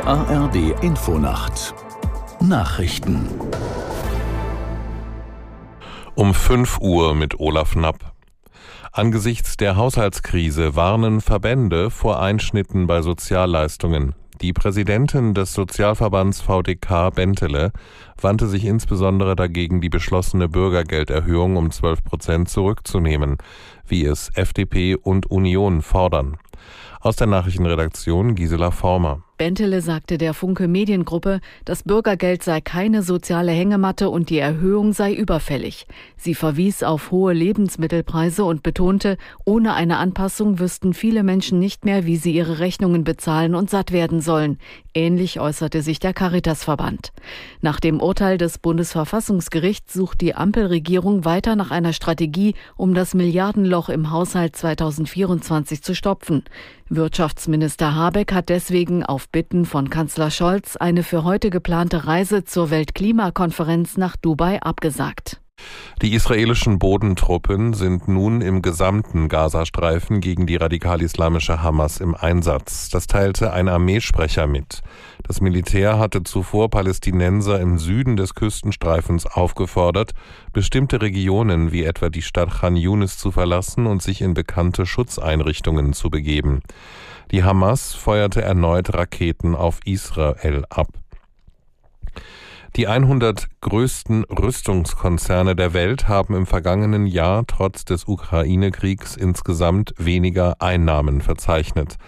ARD Infonacht Nachrichten um 5 Uhr mit Olaf Knapp. Angesichts der Haushaltskrise warnen Verbände vor Einschnitten bei Sozialleistungen. Die Präsidentin des Sozialverbands VDK Bentele wandte sich insbesondere dagegen, die beschlossene Bürgergelderhöhung um 12 Prozent zurückzunehmen, wie es FDP und Union fordern. Aus der Nachrichtenredaktion Gisela Former. Bentele sagte der Funke Mediengruppe, das Bürgergeld sei keine soziale Hängematte und die Erhöhung sei überfällig. Sie verwies auf hohe Lebensmittelpreise und betonte, ohne eine Anpassung wüssten viele Menschen nicht mehr, wie sie ihre Rechnungen bezahlen und satt werden sollen. Ähnlich äußerte sich der Caritasverband. Nach dem Urteil des Bundesverfassungsgerichts sucht die Ampelregierung weiter nach einer Strategie, um das Milliardenloch im Haushalt 2024 zu stopfen. Wirtschaftsminister Habeck hat deswegen auf Bitten von Kanzler Scholz eine für heute geplante Reise zur Weltklimakonferenz nach Dubai abgesagt. Die israelischen Bodentruppen sind nun im gesamten Gazastreifen gegen die radikal-islamische Hamas im Einsatz. Das teilte ein Armeesprecher mit. Das Militär hatte zuvor Palästinenser im Süden des Küstenstreifens aufgefordert, bestimmte Regionen wie etwa die Stadt Khan Yunis zu verlassen und sich in bekannte Schutzeinrichtungen zu begeben. Die Hamas feuerte erneut Raketen auf Israel ab. Die 100 größten Rüstungskonzerne der Welt haben im vergangenen Jahr trotz des Ukraine-Kriegs insgesamt weniger Einnahmen verzeichnet.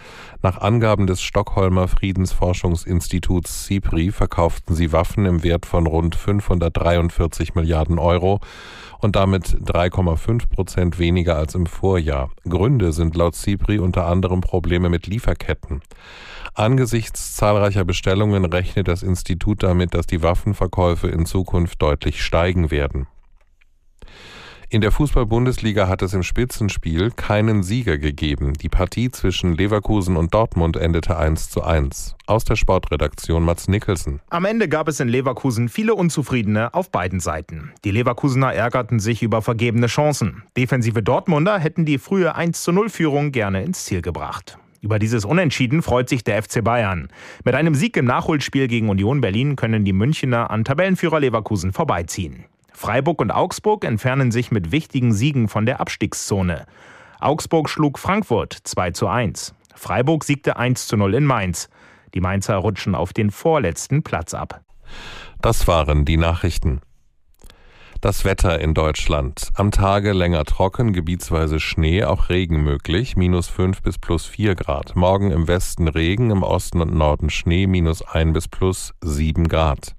Nach Angaben des Stockholmer Friedensforschungsinstituts CIPRI verkauften sie Waffen im Wert von rund 543 Milliarden Euro und damit 3,5 Prozent weniger als im Vorjahr. Gründe sind laut CIPRI unter anderem Probleme mit Lieferketten. Angesichts zahlreicher Bestellungen rechnet das Institut damit, dass die Waffenverkäufe in Zukunft deutlich steigen werden. In der Fußball-Bundesliga hat es im Spitzenspiel keinen Sieger gegeben. Die Partie zwischen Leverkusen und Dortmund endete 1 zu 1. Aus der Sportredaktion Mats Nicholson. Am Ende gab es in Leverkusen viele Unzufriedene auf beiden Seiten. Die Leverkusener ärgerten sich über vergebene Chancen. Defensive Dortmunder hätten die frühe 1 zu 0 Führung gerne ins Ziel gebracht. Über dieses Unentschieden freut sich der FC Bayern. Mit einem Sieg im Nachholspiel gegen Union Berlin können die Münchner an Tabellenführer Leverkusen vorbeiziehen. Freiburg und Augsburg entfernen sich mit wichtigen Siegen von der Abstiegszone. Augsburg schlug Frankfurt 2 zu 1. Freiburg siegte 1 zu 0 in Mainz. Die Mainzer rutschen auf den vorletzten Platz ab. Das waren die Nachrichten. Das Wetter in Deutschland. Am Tage länger trocken, gebietsweise Schnee, auch Regen möglich, minus 5 bis plus 4 Grad. Morgen im Westen Regen, im Osten und Norden Schnee, minus 1 bis plus 7 Grad.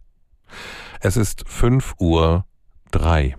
Es ist 5 Uhr 3.